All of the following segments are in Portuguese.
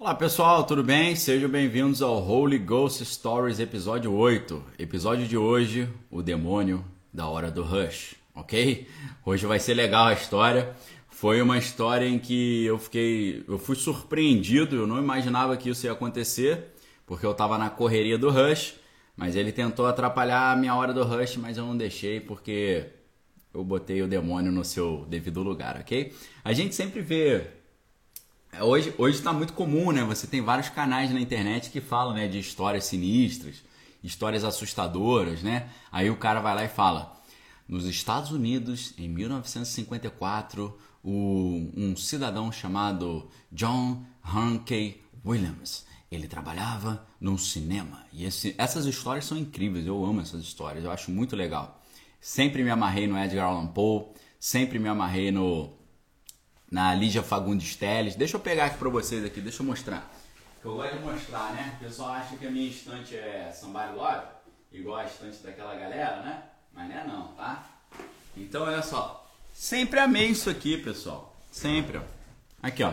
Olá pessoal, tudo bem? Sejam bem-vindos ao Holy Ghost Stories episódio 8. Episódio de hoje, o demônio da hora do rush, ok? Hoje vai ser legal a história. Foi uma história em que eu fiquei, eu fui surpreendido, eu não imaginava que isso ia acontecer, porque eu estava na correria do rush, mas ele tentou atrapalhar a minha hora do rush, mas eu não deixei porque eu botei o demônio no seu devido lugar, ok? A gente sempre vê Hoje está muito comum, né? Você tem vários canais na internet que falam né, de histórias sinistras, histórias assustadoras, né? Aí o cara vai lá e fala: nos Estados Unidos, em 1954, o, um cidadão chamado John Hankey Williams, ele trabalhava num cinema. E esse, essas histórias são incríveis, eu amo essas histórias, eu acho muito legal. Sempre me amarrei no Edgar Allan Poe, sempre me amarrei no na Lígia Fagundes Teles. Deixa eu pegar aqui para vocês aqui, deixa eu mostrar. Eu gosto de mostrar, né? O pessoal acha que a minha estante é Somebody Love, igual a estante daquela galera, né? Mas não é não, tá? Então olha só. Sempre amei isso aqui, pessoal. Sempre, ó. Aqui, ó.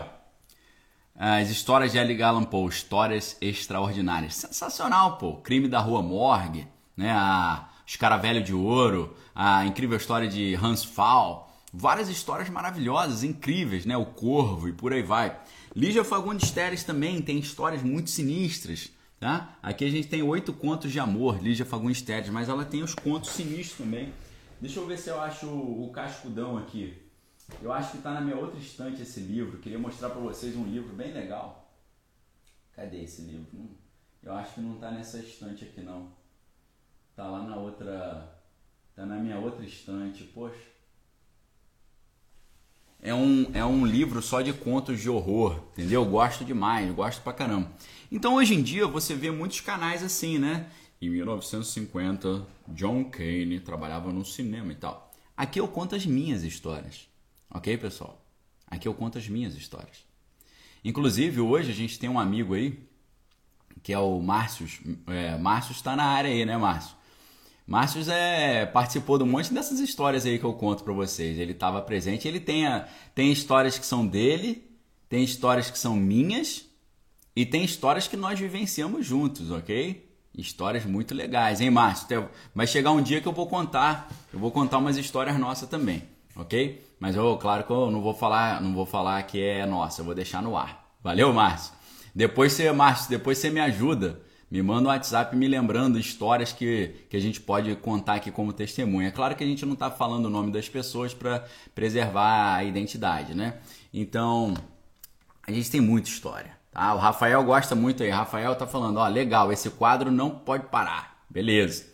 As histórias de Edgar Allan Poe, histórias extraordinárias. Sensacional, pô. Crime da Rua Morgue, né? A Escaravelho de Ouro, a incrível história de Hans Fall Várias histórias maravilhosas, incríveis, né? O Corvo e por aí vai. Lígia Fagundes Teres também tem histórias muito sinistras, tá? Aqui a gente tem oito contos de amor, Lígia Fagundes Teres, mas ela tem os contos sinistros também. Deixa eu ver se eu acho o cascudão aqui. Eu acho que está na minha outra estante esse livro. Queria mostrar para vocês um livro bem legal. Cadê esse livro? Hum, eu acho que não está nessa estante aqui não. Tá lá na outra, tá na minha outra estante. Poxa é um, é um livro só de contos de horror, entendeu? Gosto demais, gosto pra caramba. Então hoje em dia você vê muitos canais assim, né? Em 1950, John Kane trabalhava no cinema e tal. Aqui eu conto as minhas histórias, ok, pessoal? Aqui eu conto as minhas histórias. Inclusive, hoje a gente tem um amigo aí, que é o Márcio. É, Márcio está na área aí, né, Márcio? Márcio é, participou de um monte dessas histórias aí que eu conto para vocês. Ele estava presente. Ele tem, a, tem histórias que são dele, tem histórias que são minhas e tem histórias que nós vivenciamos juntos, ok? Histórias muito legais, hein, Márcio? Vai chegar um dia que eu vou contar, eu vou contar umas histórias nossas também, ok? Mas eu, claro que eu não vou falar, não vou falar que é nossa, eu vou deixar no ar. Valeu, Márcio. Depois você, Márcio, depois você me ajuda me manda um WhatsApp me lembrando histórias que, que a gente pode contar aqui como testemunha. É claro que a gente não está falando o nome das pessoas para preservar a identidade, né? Então, a gente tem muita história. Tá? O Rafael gosta muito aí. Rafael tá falando, ó, legal, esse quadro não pode parar. Beleza.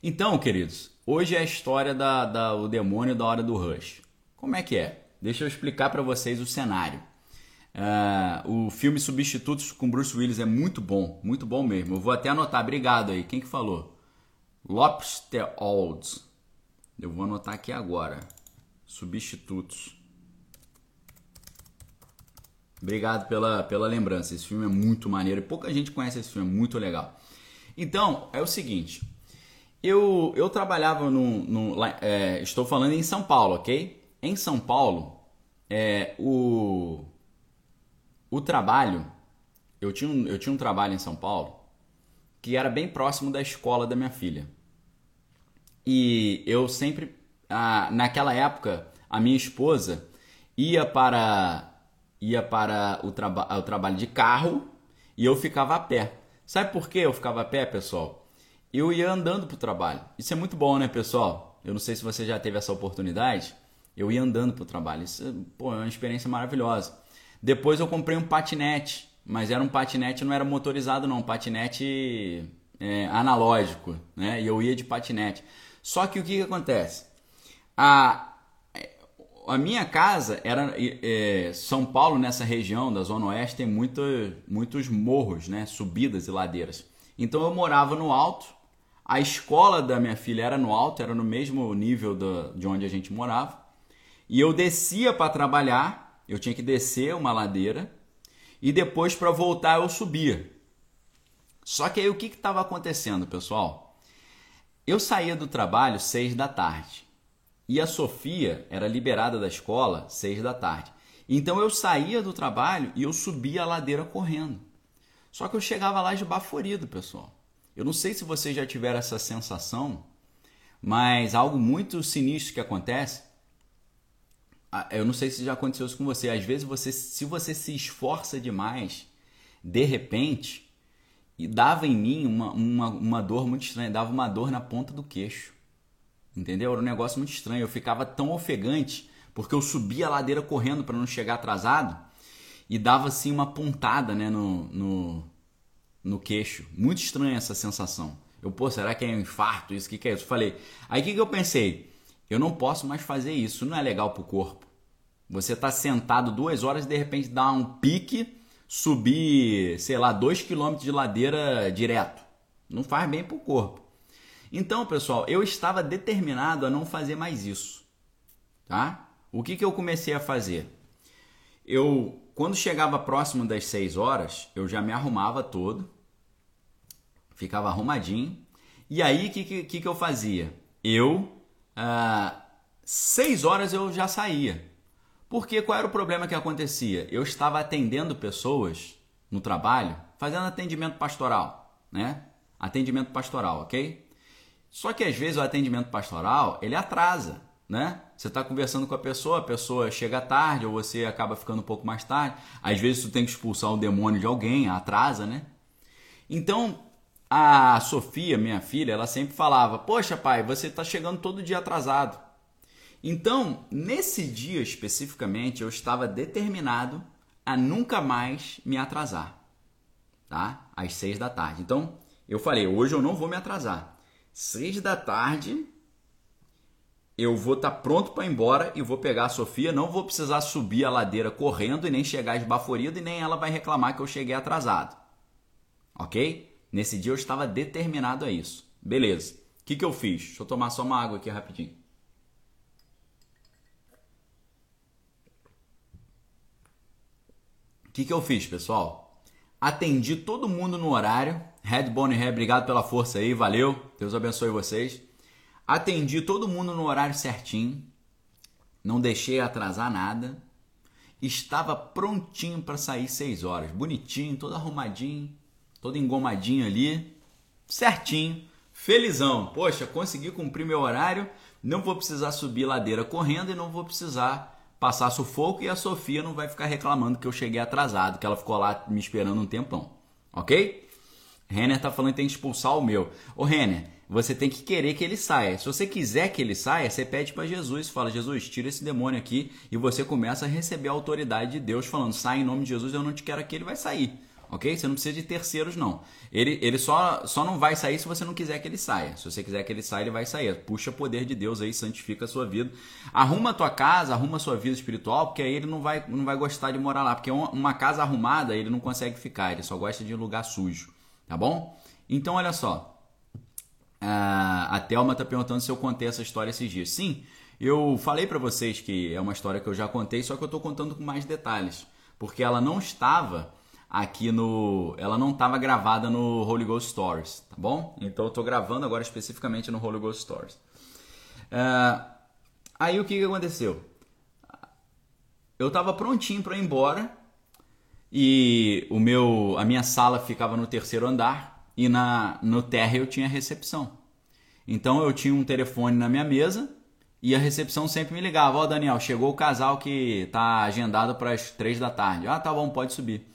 Então, queridos, hoje é a história da, da demônio da hora do rush. Como é que é? Deixa eu explicar para vocês o cenário. Uh, o filme Substitutos com Bruce Willis é muito bom, muito bom mesmo. Eu vou até anotar, obrigado aí. Quem que falou? Lobster Olds. Eu vou anotar aqui agora. Substitutos. Obrigado pela, pela lembrança. Esse filme é muito maneiro e pouca gente conhece esse filme, é muito legal. Então, é o seguinte. Eu, eu trabalhava no. no é, estou falando em São Paulo, ok? Em São Paulo, é, o o trabalho, eu tinha, um, eu tinha um trabalho em São Paulo que era bem próximo da escola da minha filha. E eu sempre, ah, naquela época, a minha esposa ia para ia para o, traba o trabalho de carro e eu ficava a pé. Sabe por que eu ficava a pé, pessoal? Eu ia andando para o trabalho. Isso é muito bom, né, pessoal? Eu não sei se você já teve essa oportunidade. Eu ia andando para o trabalho. Isso pô, é uma experiência maravilhosa. Depois eu comprei um patinete, mas era um patinete, não era motorizado não, um patinete é, analógico, né? E eu ia de patinete. Só que o que, que acontece? A, a minha casa era é, São Paulo nessa região da zona oeste tem muito, muitos morros, né? Subidas e ladeiras. Então eu morava no alto. A escola da minha filha era no alto, era no mesmo nível do, de onde a gente morava. E eu descia para trabalhar eu tinha que descer uma ladeira e depois para voltar eu subia. Só que aí o que estava acontecendo, pessoal? Eu saía do trabalho seis da tarde e a Sofia era liberada da escola seis da tarde. Então eu saía do trabalho e eu subia a ladeira correndo. Só que eu chegava lá esbaforido, pessoal. Eu não sei se vocês já tiveram essa sensação, mas algo muito sinistro que acontece. Eu não sei se já aconteceu isso com você. Às vezes, você, se você se esforça demais, de repente, e dava em mim uma, uma, uma dor muito estranha, dava uma dor na ponta do queixo. Entendeu? Era um negócio muito estranho. Eu ficava tão ofegante porque eu subia a ladeira correndo para não chegar atrasado e dava assim uma pontada né, no, no, no queixo. Muito estranha essa sensação. Eu, pô, será que é um infarto? Isso, que, que é isso? Falei. Aí o que, que eu pensei? Eu não posso mais fazer isso, não é legal pro corpo. Você tá sentado duas horas e de repente dá um pique, subir, sei lá, dois quilômetros de ladeira direto. Não faz bem pro corpo. Então, pessoal, eu estava determinado a não fazer mais isso. Tá? O que, que eu comecei a fazer? Eu, quando chegava próximo das 6 horas, eu já me arrumava todo, ficava arrumadinho. E aí, o que, que, que eu fazia? Eu, ah, 6 horas eu já saía. Porque qual era o problema que acontecia? Eu estava atendendo pessoas no trabalho, fazendo atendimento pastoral, né? Atendimento pastoral, ok? Só que às vezes o atendimento pastoral ele atrasa né? Você está conversando com a pessoa, a pessoa chega tarde ou você acaba ficando um pouco mais tarde. Às vezes tu tem que expulsar o demônio de alguém, atrasa, né? Então, a Sofia, minha filha, ela sempre falava: Poxa, pai, você está chegando todo dia atrasado. Então, nesse dia especificamente, eu estava determinado a nunca mais me atrasar, tá? Às seis da tarde. Então, eu falei: hoje eu não vou me atrasar. Seis da tarde, eu vou estar tá pronto para ir embora e vou pegar a Sofia, não vou precisar subir a ladeira correndo e nem chegar esbaforido e nem ela vai reclamar que eu cheguei atrasado. Ok? Nesse dia eu estava determinado a isso. Beleza. O que, que eu fiz? Deixa eu tomar só uma água aqui rapidinho. O que, que eu fiz, pessoal? Atendi todo mundo no horário. Red Bone Hair, obrigado pela força aí, valeu. Deus abençoe vocês. Atendi todo mundo no horário certinho, não deixei atrasar nada. Estava prontinho para sair 6 horas, bonitinho, todo arrumadinho, todo engomadinho ali, certinho, felizão. Poxa, consegui cumprir meu horário, não vou precisar subir ladeira correndo e não vou precisar passar sufoco e a Sofia não vai ficar reclamando que eu cheguei atrasado, que ela ficou lá me esperando um tempão, ok? Renner tá falando que tem que expulsar o meu. Ô Renner, você tem que querer que ele saia. Se você quiser que ele saia, você pede para Jesus, fala: Jesus, tira esse demônio aqui, e você começa a receber a autoridade de Deus, falando: sai em nome de Jesus, eu não te quero aqui, ele vai sair. Ok? Você não precisa de terceiros, não. Ele, ele só, só não vai sair se você não quiser que ele saia. Se você quiser que ele saia, ele vai sair. Puxa o poder de Deus aí, santifica a sua vida. Arruma a tua casa, arruma a sua vida espiritual, porque aí ele não vai, não vai gostar de morar lá. Porque uma casa arrumada, ele não consegue ficar, ele só gosta de um lugar sujo. Tá bom? Então, olha só. Ah, a Thelma está perguntando se eu contei essa história esses dias. Sim, eu falei para vocês que é uma história que eu já contei, só que eu estou contando com mais detalhes, porque ela não estava aqui no, ela não estava gravada no Holy Ghost Stories, tá bom? Então eu estou gravando agora especificamente no Holy Ghost Stories. Uh, aí o que, que aconteceu? Eu estava prontinho para ir embora e o meu, a minha sala ficava no terceiro andar e na, no térreo eu tinha recepção. Então eu tinha um telefone na minha mesa e a recepção sempre me ligava: Ó, oh, Daniel, chegou o casal que tá agendado para as três da tarde. Ah, tá bom, pode subir.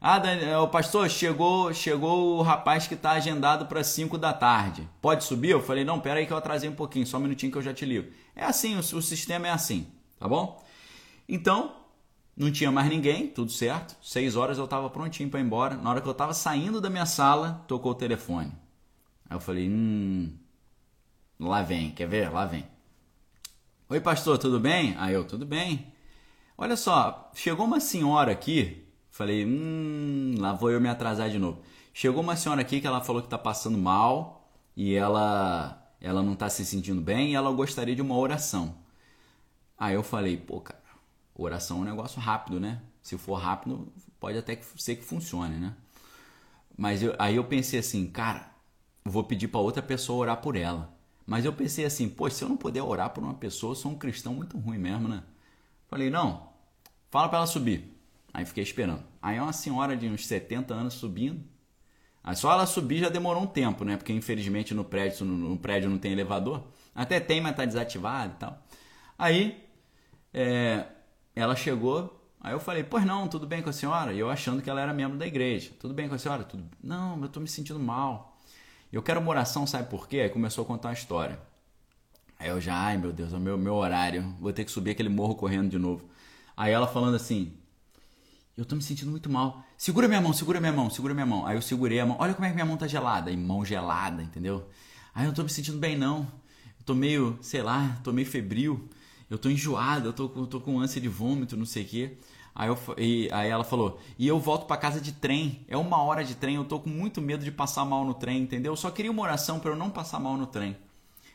Ah, Daniel, o pastor, chegou, chegou o rapaz que está agendado para 5 da tarde. Pode subir? Eu falei: Não, pera aí que eu atrasei um pouquinho, só um minutinho que eu já te ligo. É assim, o, o sistema é assim, tá bom? Então, não tinha mais ninguém, tudo certo. Seis horas eu estava prontinho para ir embora. Na hora que eu estava saindo da minha sala, tocou o telefone. Aí eu falei, hum, lá vem, quer ver? Lá vem. Oi, pastor, tudo bem? Aí eu, tudo bem. Olha só, chegou uma senhora aqui. Falei, hum, lá vou eu me atrasar de novo. Chegou uma senhora aqui que ela falou que está passando mal e ela, ela não está se sentindo bem e ela gostaria de uma oração. Aí eu falei, pô, cara Oração é um negócio rápido, né? Se for rápido, pode até ser que funcione, né? Mas eu, aí eu pensei assim, cara, vou pedir para outra pessoa orar por ela. Mas eu pensei assim, pô, se eu não puder orar por uma pessoa, eu sou um cristão muito ruim mesmo, né? Falei, não, Fala para ela subir. Aí fiquei esperando. Aí uma senhora de uns 70 anos subindo. Aí só ela subir já demorou um tempo, né? Porque infelizmente no prédio, no, prédio não tem elevador. Até tem, mas tá desativado e tal. Aí é, ela chegou, aí eu falei, pois não, tudo bem com a senhora? E eu achando que ela era membro da igreja. Tudo bem com a senhora? Tudo... Não, eu tô me sentindo mal. Eu quero uma oração, sabe por quê? Aí começou a contar uma história. Aí eu já, ai meu Deus, é o meu, meu horário, vou ter que subir aquele morro correndo de novo. Aí ela falando assim, eu tô me sentindo muito mal. Segura minha mão, segura minha mão, segura minha mão. Aí eu segurei a mão. Olha como é que minha mão tá gelada. E mão gelada, entendeu? Aí eu não tô me sentindo bem, não. Eu tô meio, sei lá, tô meio febril. Eu tô enjoado, eu tô, eu tô com ânsia de vômito, não sei o quê. Aí, eu, e, aí ela falou, e eu volto para casa de trem. É uma hora de trem, eu tô com muito medo de passar mal no trem, entendeu? Eu só queria uma oração para eu não passar mal no trem.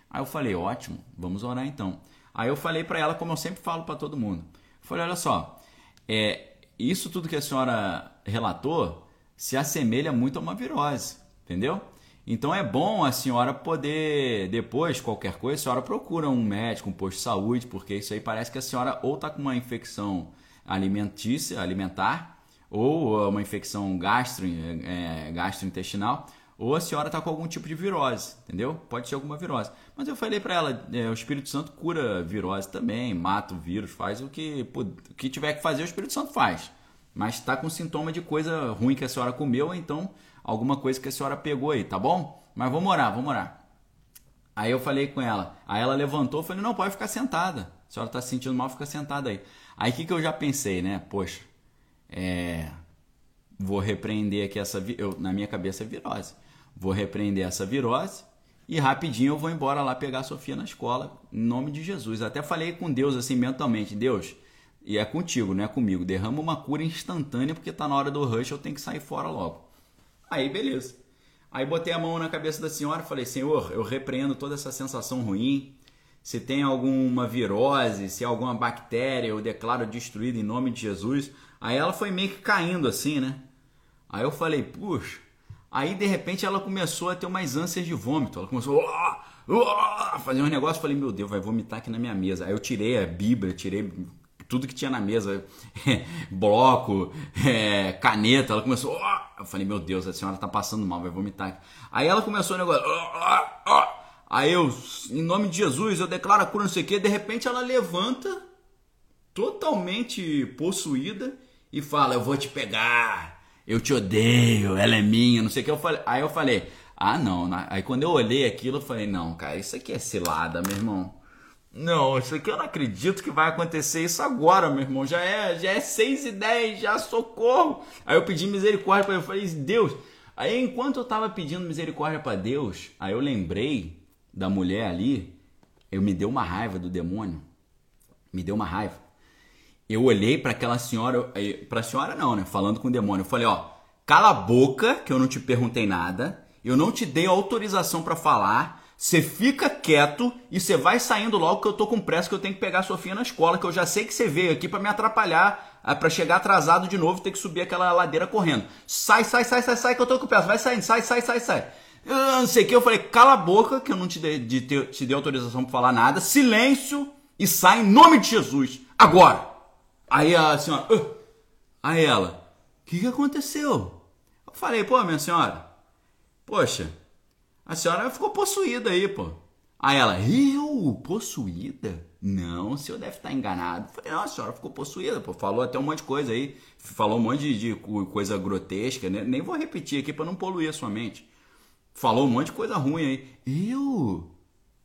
Aí eu falei, ótimo, vamos orar então. Aí eu falei para ela, como eu sempre falo para todo mundo. Falei, olha só, é, isso tudo que a senhora relatou se assemelha muito a uma virose, entendeu? Então é bom a senhora poder, depois, qualquer coisa, a senhora procura um médico, um posto de saúde, porque isso aí parece que a senhora ou está com uma infecção alimentícia, alimentar, ou uma infecção gastro, é, gastrointestinal, ou a senhora está com algum tipo de virose, entendeu? Pode ser alguma virose. Mas eu falei para ela, é, o Espírito Santo cura virose também, mata o vírus, faz o que, o que tiver que fazer, o Espírito Santo faz. Mas está com sintoma de coisa ruim que a senhora comeu, ou então alguma coisa que a senhora pegou aí, tá bom? Mas vamos orar, vamos orar. Aí eu falei com ela, aí ela levantou, falei, não, pode ficar sentada. A senhora está se sentindo mal, fica sentada aí. Aí o que, que eu já pensei, né? Poxa, é... vou repreender aqui essa... Eu, na minha cabeça é virose Vou repreender essa virose e rapidinho eu vou embora lá pegar a Sofia na escola, em nome de Jesus. Até falei com Deus assim mentalmente: Deus, e é contigo, não é comigo. Derrama uma cura instantânea porque tá na hora do rush, eu tenho que sair fora logo. Aí, beleza. Aí botei a mão na cabeça da senhora e falei: Senhor, eu repreendo toda essa sensação ruim. Se tem alguma virose, se alguma bactéria, eu declaro destruída em nome de Jesus. Aí ela foi meio que caindo assim, né? Aí eu falei: Puxa Aí de repente ela começou a ter umas ânsias de vômito. Ela começou a fazer um negócio. Falei, meu Deus, vai vomitar aqui na minha mesa. Aí eu tirei a Bíblia, tirei tudo que tinha na mesa, bloco, é, caneta. Ela começou. Eu falei, meu Deus, a senhora tá passando mal, vai vomitar. Aí ela começou o negócio. Aí eu, em nome de Jesus, eu declaro a cura, não sei o quê. De repente ela levanta, totalmente possuída, e fala: Eu vou te pegar eu te odeio, ela é minha, não sei o que. Eu falei, aí eu falei, ah não. Aí quando eu olhei aquilo, eu falei, não, cara, isso aqui é cilada, meu irmão. Não, isso aqui eu não acredito que vai acontecer isso agora, meu irmão. Já é, já é 6 e 10, já socorro. Aí eu pedi misericórdia para eu falei, Deus. Aí enquanto eu tava pedindo misericórdia para Deus, aí eu lembrei da mulher ali, eu me deu uma raiva do demônio. Me deu uma raiva eu olhei para aquela senhora, para a senhora não, né? Falando com o demônio, eu falei, ó, cala a boca, que eu não te perguntei nada, eu não te dei autorização para falar. Você fica quieto e você vai saindo logo que eu tô com pressa que eu tenho que pegar a Sofia na escola, que eu já sei que você veio aqui para me atrapalhar, para chegar atrasado de novo e ter que subir aquela ladeira correndo. Sai, sai, sai, sai, sai que eu tô com pressa. Vai saindo, sai, sai, sai, sai. Eu não sei o que, eu falei, cala a boca, que eu não te dei, de, te dei autorização para falar nada. Silêncio e sai em nome de Jesus. Agora. Aí a senhora, uh, aí ela, o que, que aconteceu? Eu falei, pô, minha senhora, poxa, a senhora ficou possuída aí, pô. Aí ela, eu? Possuída? Não, o senhor deve estar enganado. Eu falei, não, a senhora ficou possuída, pô. Falou até um monte de coisa aí. Falou um monte de, de coisa grotesca, né? Nem vou repetir aqui para não poluir a sua mente. Falou um monte de coisa ruim aí. Eu?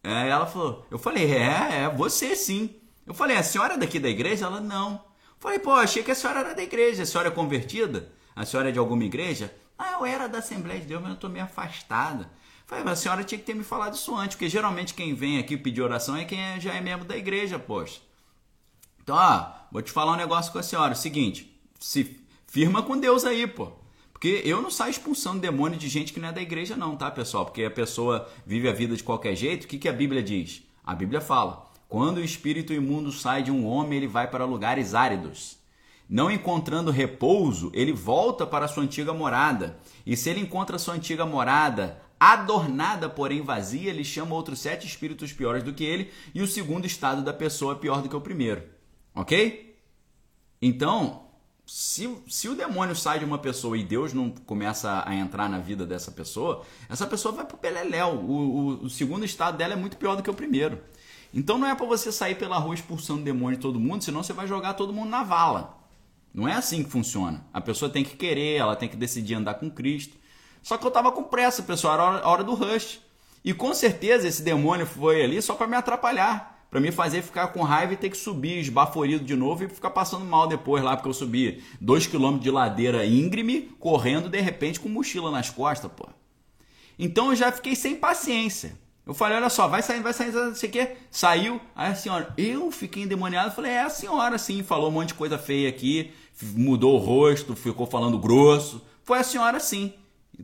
Aí ela falou, eu falei, é, é, você sim. Eu falei, a senhora é daqui da igreja? Ela, não. Falei, pô, achei que a senhora era da igreja. A senhora é convertida? A senhora é de alguma igreja? Ah, eu era da Assembleia de Deus, mas eu estou meio afastada. Falei, mas a senhora tinha que ter me falado isso antes, porque geralmente quem vem aqui pedir oração é quem é, já é membro da igreja, poxa. Então, ó, vou te falar um negócio com a senhora. É o seguinte, se firma com Deus aí, pô. Porque eu não saio expulsando demônio de gente que não é da igreja, não, tá, pessoal? Porque a pessoa vive a vida de qualquer jeito. O que, que a Bíblia diz? A Bíblia fala: quando o espírito imundo sai de um homem, ele vai para lugares áridos. Não encontrando repouso, ele volta para sua antiga morada. E se ele encontra sua antiga morada adornada, porém vazia, ele chama outros sete espíritos piores do que ele, e o segundo estado da pessoa é pior do que o primeiro. Ok? Então, se, se o demônio sai de uma pessoa e Deus não começa a entrar na vida dessa pessoa, essa pessoa vai peleléu. O, o, o segundo estado dela é muito pior do que o primeiro. Então não é para você sair pela rua expulsando demônio de todo mundo, senão você vai jogar todo mundo na vala. Não é assim que funciona. A pessoa tem que querer, ela tem que decidir andar com Cristo. Só que eu tava com pressa, pessoal, era a hora do rush. E com certeza esse demônio foi ali só para me atrapalhar para me fazer ficar com raiva e ter que subir esbaforido de novo e ficar passando mal depois lá, porque eu subi dois quilômetros de ladeira íngreme, correndo de repente com mochila nas costas, pô. Então eu já fiquei sem paciência. Eu falei, olha só, vai saindo, vai saindo, não sei o quê. Saiu, aí a senhora, eu fiquei endemoniado, falei, é a senhora sim, falou um monte de coisa feia aqui, mudou o rosto, ficou falando grosso. Foi a senhora sim,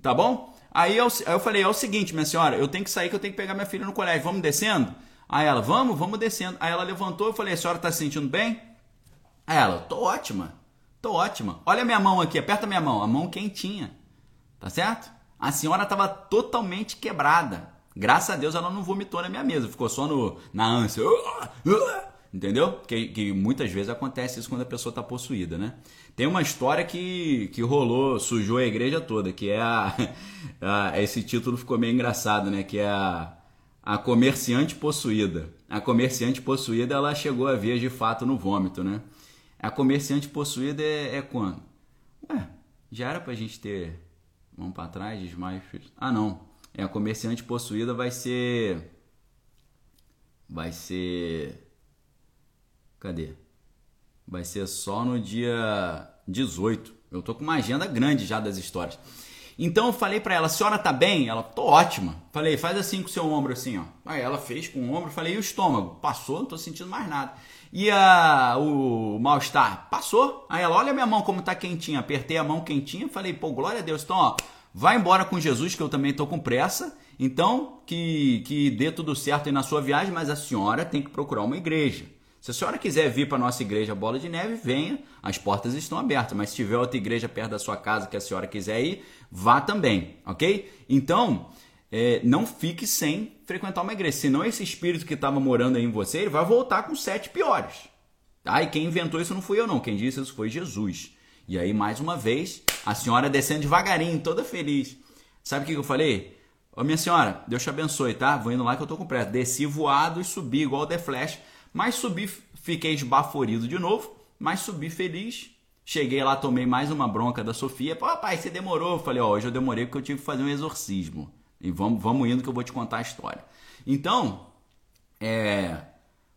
tá bom? Aí eu, aí eu falei, é o seguinte, minha senhora, eu tenho que sair que eu tenho que pegar minha filha no colégio, vamos descendo? Aí ela, vamos, vamos descendo. Aí ela levantou, eu falei, a senhora está se sentindo bem? Aí ela, tô ótima, tô ótima. Olha minha mão aqui, aperta minha mão, a mão quentinha, tá certo? A senhora estava totalmente quebrada. Graças a Deus ela não vomitou na minha mesa, ficou só no, na ânsia. Entendeu? Que, que muitas vezes acontece isso quando a pessoa está possuída, né? Tem uma história que, que rolou, sujou a igreja toda, que é a, a esse título ficou meio engraçado, né? Que é a a comerciante possuída. A comerciante possuída ela chegou a ver de fato no vômito, né? A comerciante possuída é, é quando? Ué, já era pra gente ter. Vamos para trás, desmaio. Ah, não. É, a comerciante possuída vai ser. Vai ser. Cadê? Vai ser só no dia 18. Eu tô com uma agenda grande já das histórias. Então eu falei para ela, a senhora tá bem? Ela, tô ótima. Falei, faz assim com o seu ombro assim, ó. Aí ela fez com o ombro, falei, e o estômago? Passou, não tô sentindo mais nada. E a, o mal-estar? Passou. Aí ela, olha minha mão como tá quentinha. Apertei a mão quentinha, falei, pô, glória a Deus. Então, ó, vai embora com Jesus, que eu também tô com pressa. Então, que, que dê tudo certo aí na sua viagem, mas a senhora tem que procurar uma igreja. Se a senhora quiser vir para a nossa igreja Bola de Neve, venha, as portas estão abertas. Mas se tiver outra igreja perto da sua casa que a senhora quiser ir, vá também, ok? Então, é, não fique sem frequentar uma igreja, senão esse espírito que estava morando aí em você, ele vai voltar com sete piores. Tá? E quem inventou isso não fui eu não, quem disse isso foi Jesus. E aí, mais uma vez, a senhora descendo devagarinho, toda feliz. Sabe o que eu falei? Ô minha senhora, Deus te abençoe, tá? Vou indo lá que eu tô com pressa. Desci voado e subi igual o The Flash mas subi, fiquei esbaforido de novo, mas subi feliz. Cheguei lá, tomei mais uma bronca da Sofia. Pô, pai, você demorou. Eu falei, ó, hoje eu demorei porque eu tive que fazer um exorcismo. E vamos, vamos indo que eu vou te contar a história. Então, é,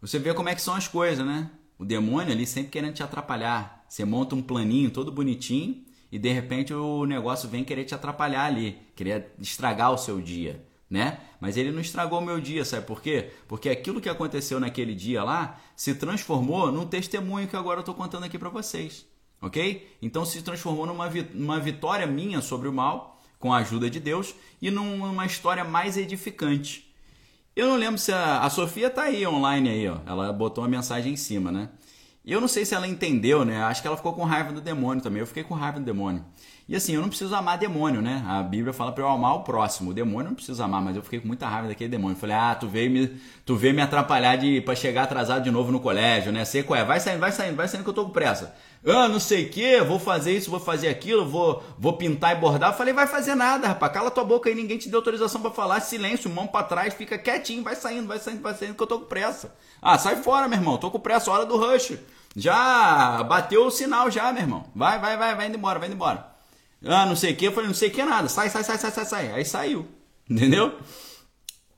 você vê como é que são as coisas, né? O demônio ali sempre querendo te atrapalhar. Você monta um planinho todo bonitinho e de repente o negócio vem querer te atrapalhar ali, querer estragar o seu dia né? Mas ele não estragou o meu dia, sabe por quê? Porque aquilo que aconteceu naquele dia lá se transformou num testemunho que agora eu estou contando aqui para vocês, ok? Então se transformou numa, numa vitória minha sobre o mal, com a ajuda de Deus, e numa história mais edificante. Eu não lembro se a, a Sofia tá aí online aí, ó. Ela botou uma mensagem em cima, né? E eu não sei se ela entendeu, né? Acho que ela ficou com raiva do demônio também. Eu fiquei com raiva do demônio. E assim, eu não preciso amar demônio, né? A Bíblia fala para eu amar o próximo. O demônio não preciso amar, mas eu fiquei com muita raiva daquele demônio. Falei, ah, tu veio me, tu veio me atrapalhar de para chegar atrasado de novo no colégio, né? Sei qual é. Vai saindo, vai saindo, vai saindo que eu tô com pressa. Ah, não sei o que, vou fazer isso, vou fazer aquilo, vou, vou pintar e bordar. Eu falei, vai fazer nada, rapaz. Cala tua boca aí, ninguém te deu autorização para falar. Silêncio, mão para trás, fica quietinho, vai saindo, vai saindo, vai saindo que eu tô com pressa. Ah, sai fora, meu irmão. Tô com pressa, hora do rush. Já bateu o sinal já, meu irmão. Vai, vai, vai, vai indo embora, vai indo embora. Ah, não sei o que. Eu falei, não sei o que nada. Sai, sai, sai, sai, sai, sai. Aí saiu. Entendeu?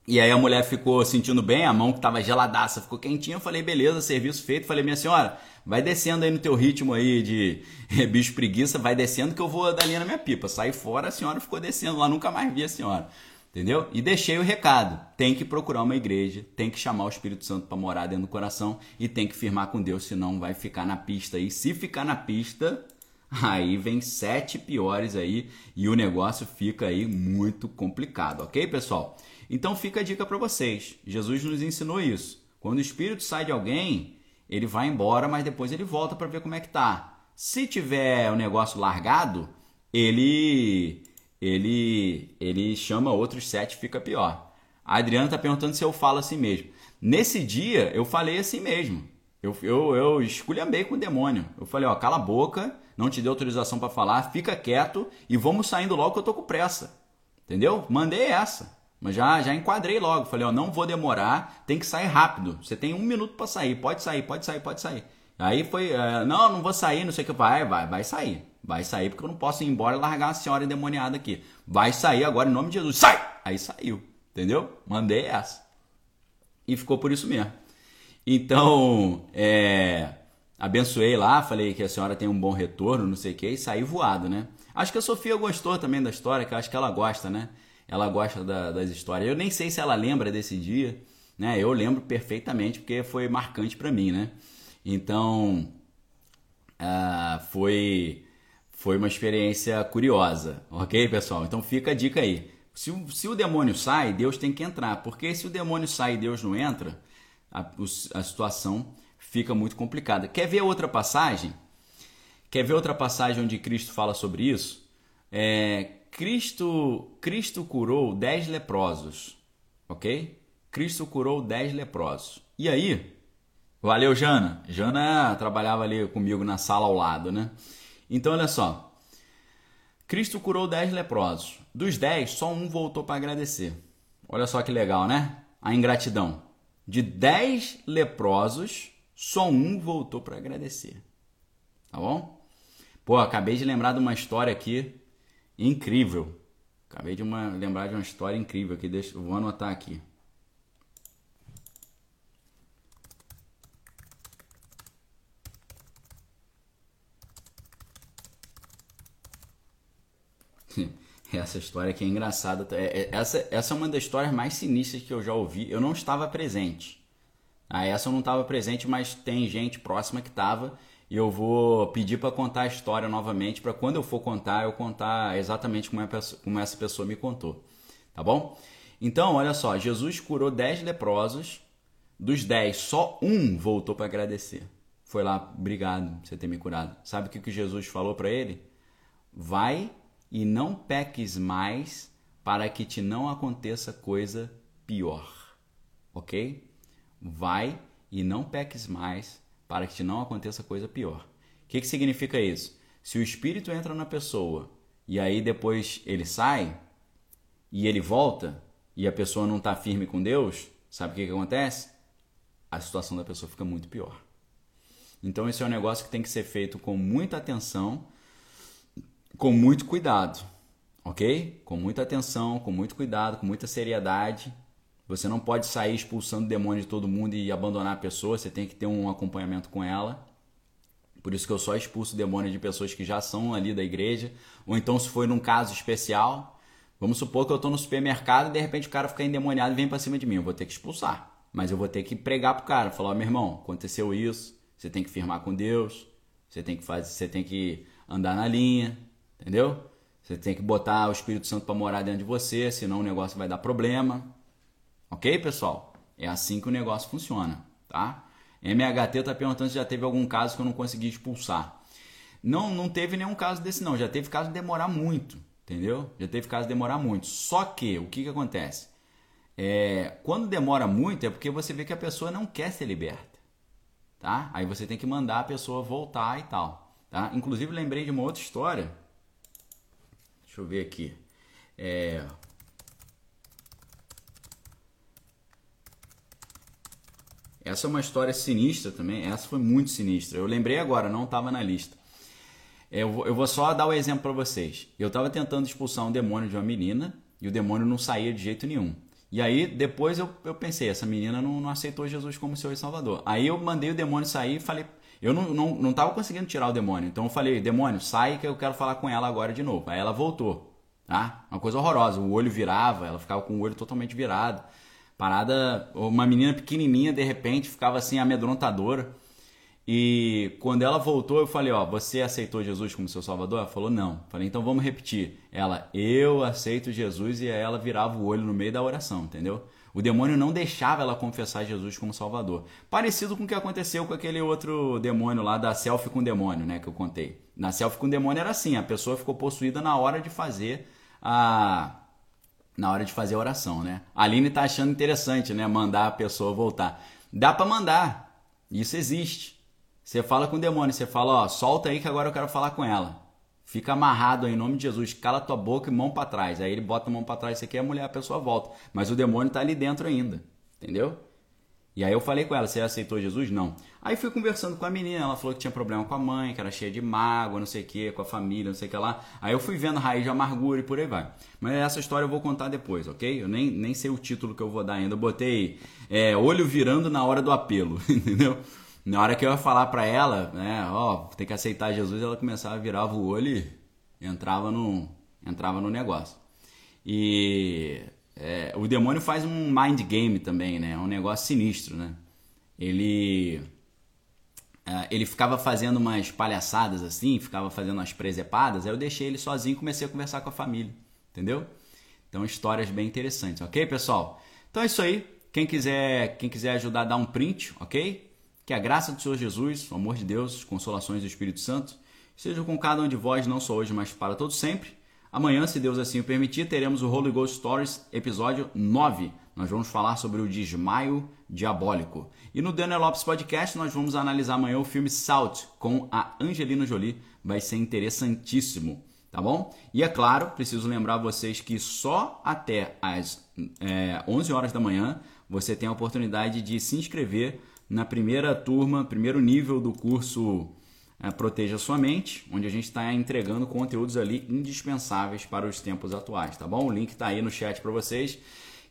E aí a mulher ficou sentindo bem, a mão que tava geladaça ficou quentinha. Eu falei, beleza, serviço feito. Falei, minha senhora, vai descendo aí no teu ritmo aí de bicho preguiça, vai descendo que eu vou dar linha na minha pipa. Sai fora, a senhora ficou descendo lá, nunca mais vi a senhora. Entendeu? E deixei o recado. Tem que procurar uma igreja, tem que chamar o Espírito Santo para morar dentro do coração e tem que firmar com Deus, senão vai ficar na pista. E se ficar na pista, aí vem sete piores aí e o negócio fica aí muito complicado, ok, pessoal? Então fica a dica para vocês. Jesus nos ensinou isso. Quando o espírito sai de alguém, ele vai embora, mas depois ele volta para ver como é que tá. Se tiver o negócio largado, ele ele, ele chama outros sete fica pior. A Adriana está perguntando se eu falo assim mesmo. Nesse dia eu falei assim mesmo. Eu, eu, eu esculhambei com o demônio. Eu falei, ó, cala a boca, não te dei autorização para falar, fica quieto e vamos saindo logo que eu tô com pressa. Entendeu? Mandei essa. Mas já, já enquadrei logo. Falei, ó, não vou demorar, tem que sair rápido. Você tem um minuto para sair, pode sair, pode sair, pode sair. Aí foi, uh, não, não vou sair, não sei o que. Vai, vai, vai sair. Vai sair porque eu não posso ir embora e largar a senhora endemoniada aqui. Vai sair agora em nome de Jesus. Sai! Aí saiu. Entendeu? Mandei essa. E ficou por isso mesmo. Então, é, abençoei lá, falei que a senhora tem um bom retorno, não sei o que, e saí voado, né? Acho que a Sofia gostou também da história, que acho que ela gosta, né? Ela gosta da, das histórias. Eu nem sei se ela lembra desse dia, né? Eu lembro perfeitamente, porque foi marcante para mim, né? Então, uh, foi, foi uma experiência curiosa, ok, pessoal? Então fica a dica aí. Se, se o demônio sai, Deus tem que entrar, porque se o demônio sai e Deus não entra, a, a situação fica muito complicada. Quer ver outra passagem? Quer ver outra passagem onde Cristo fala sobre isso? É, Cristo, Cristo curou dez leprosos, ok? Cristo curou dez leprosos. E aí? Valeu, Jana. Jana trabalhava ali comigo na sala ao lado, né? Então, olha só. Cristo curou dez leprosos. Dos dez, só um voltou para agradecer. Olha só que legal, né? A ingratidão. De dez leprosos, só um voltou para agradecer. Tá bom? Pô, acabei de lembrar de uma história aqui incrível. Acabei de uma, lembrar de uma história incrível aqui. Deixa, vou anotar aqui. Essa história aqui é engraçada. É, é, essa, essa é uma das histórias mais sinistras que eu já ouvi. Eu não estava presente. Ah, essa eu não estava presente, mas tem gente próxima que estava. E eu vou pedir para contar a história novamente, para quando eu for contar, eu contar exatamente como, é, como essa pessoa me contou. Tá bom? Então, olha só: Jesus curou 10 leprosos. Dos 10, só um voltou para agradecer. Foi lá, obrigado por você ter me curado. Sabe o que, que Jesus falou para ele? Vai e não peques mais para que te não aconteça coisa pior. Ok? Vai e não peques mais para que te não aconteça coisa pior. O que, que significa isso? Se o espírito entra na pessoa e aí depois ele sai e ele volta e a pessoa não está firme com Deus, sabe o que, que acontece? A situação da pessoa fica muito pior. Então, esse é um negócio que tem que ser feito com muita atenção com muito cuidado, ok? Com muita atenção, com muito cuidado, com muita seriedade. Você não pode sair expulsando demônio de todo mundo e abandonar a pessoa, você tem que ter um acompanhamento com ela. Por isso que eu só expulso demônio de pessoas que já são ali da igreja. Ou então, se foi num caso especial, vamos supor que eu estou no supermercado e de repente o cara fica endemoniado e vem para cima de mim. Eu vou ter que expulsar. Mas eu vou ter que pregar pro cara, falar: oh, meu irmão, aconteceu isso, você tem que firmar com Deus, você tem que fazer, você tem que andar na linha, Entendeu? Você tem que botar o Espírito Santo para morar dentro de você, senão o negócio vai dar problema. Ok, pessoal? É assim que o negócio funciona, tá? MHT está perguntando se já teve algum caso que eu não consegui expulsar. Não, não teve nenhum caso desse não. Já teve caso de demorar muito, entendeu? Já teve caso de demorar muito. Só que o que, que acontece? É, quando demora muito é porque você vê que a pessoa não quer ser liberta, tá? Aí você tem que mandar a pessoa voltar e tal, tá? Inclusive lembrei de uma outra história Deixa eu ver aqui. É... Essa é uma história sinistra também. Essa foi muito sinistra. Eu lembrei agora, não estava na lista. É, eu vou, eu vou só dar o um exemplo para vocês. Eu estava tentando expulsar um demônio de uma menina e o demônio não saía de jeito nenhum. E aí, depois eu, eu pensei, essa menina não, não aceitou Jesus como Senhor e Salvador. Aí eu mandei o demônio sair e falei, eu não, não, não tava conseguindo tirar o demônio. Então eu falei, demônio, sai que eu quero falar com ela agora de novo. Aí ela voltou. Tá? Uma coisa horrorosa. O olho virava, ela ficava com o olho totalmente virado. Parada, uma menina pequenininha, de repente, ficava assim amedrontadora. E quando ela voltou, eu falei, ó, você aceitou Jesus como seu salvador? Ela falou, não. Falei, então vamos repetir. Ela, eu aceito Jesus e ela virava o olho no meio da oração, entendeu? O demônio não deixava ela confessar Jesus como Salvador. Parecido com o que aconteceu com aquele outro demônio lá da selfie com demônio, né, que eu contei. Na selfie com demônio era assim, a pessoa ficou possuída na hora de fazer a na hora de fazer a oração, né? A Aline tá achando interessante, né, mandar a pessoa voltar. Dá para mandar. Isso existe. Você fala com o demônio, você fala, ó, solta aí que agora eu quero falar com ela. Fica amarrado em nome de Jesus, cala tua boca e mão para trás. Aí ele bota a mão para trás, você quer a mulher, a pessoa volta. Mas o demônio tá ali dentro ainda, entendeu? E aí eu falei com ela, você aceitou Jesus? Não. Aí fui conversando com a menina, ela falou que tinha problema com a mãe, que era cheia de mágoa, não sei o que, com a família, não sei o que lá. Aí eu fui vendo raiz de amargura e por aí vai. Mas essa história eu vou contar depois, ok? Eu nem, nem sei o título que eu vou dar ainda. Eu botei é, olho virando na hora do apelo, entendeu? Na hora que eu ia falar pra ela, né, ó, tem que aceitar Jesus, ela começava a virar o olho e entrava no, entrava no negócio. E é, o demônio faz um mind game também, né? É um negócio sinistro, né? Ele é, ele ficava fazendo umas palhaçadas assim, ficava fazendo umas presepadas, aí eu deixei ele sozinho e comecei a conversar com a família, entendeu? Então histórias bem interessantes, ok, pessoal? Então é isso aí. Quem quiser, quem quiser ajudar, dá um print, ok? Que a graça do Senhor Jesus, o amor de Deus, as consolações do Espírito Santo, estejam com cada um de vós, não só hoje, mas para todos sempre. Amanhã, se Deus assim o permitir, teremos o Holy Ghost Stories, episódio 9. Nós vamos falar sobre o desmaio diabólico. E no Daniel Lopes Podcast, nós vamos analisar amanhã o filme Salt com a Angelina Jolie. Vai ser interessantíssimo, tá bom? E é claro, preciso lembrar vocês que só até às é, 11 horas da manhã você tem a oportunidade de se inscrever na primeira turma, primeiro nível do curso é, Proteja Sua Mente, onde a gente está entregando conteúdos ali indispensáveis para os tempos atuais, tá bom? O link está aí no chat para vocês.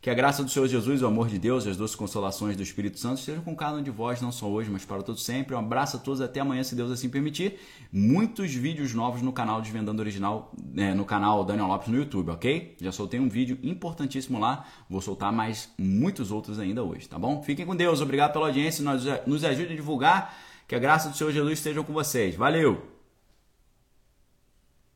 Que a graça do Senhor Jesus, o amor de Deus e as duas consolações do Espírito Santo estejam com cada um de vós, não só hoje, mas para todo sempre. Um abraço a todos, até amanhã, se Deus assim permitir. Muitos vídeos novos no canal Desvendando Original, é, no canal Daniel Lopes no YouTube, ok? Já soltei um vídeo importantíssimo lá, vou soltar mais muitos outros ainda hoje, tá bom? Fiquem com Deus, obrigado pela audiência, nos, nos ajude a divulgar que a graça do Senhor Jesus esteja com vocês. Valeu!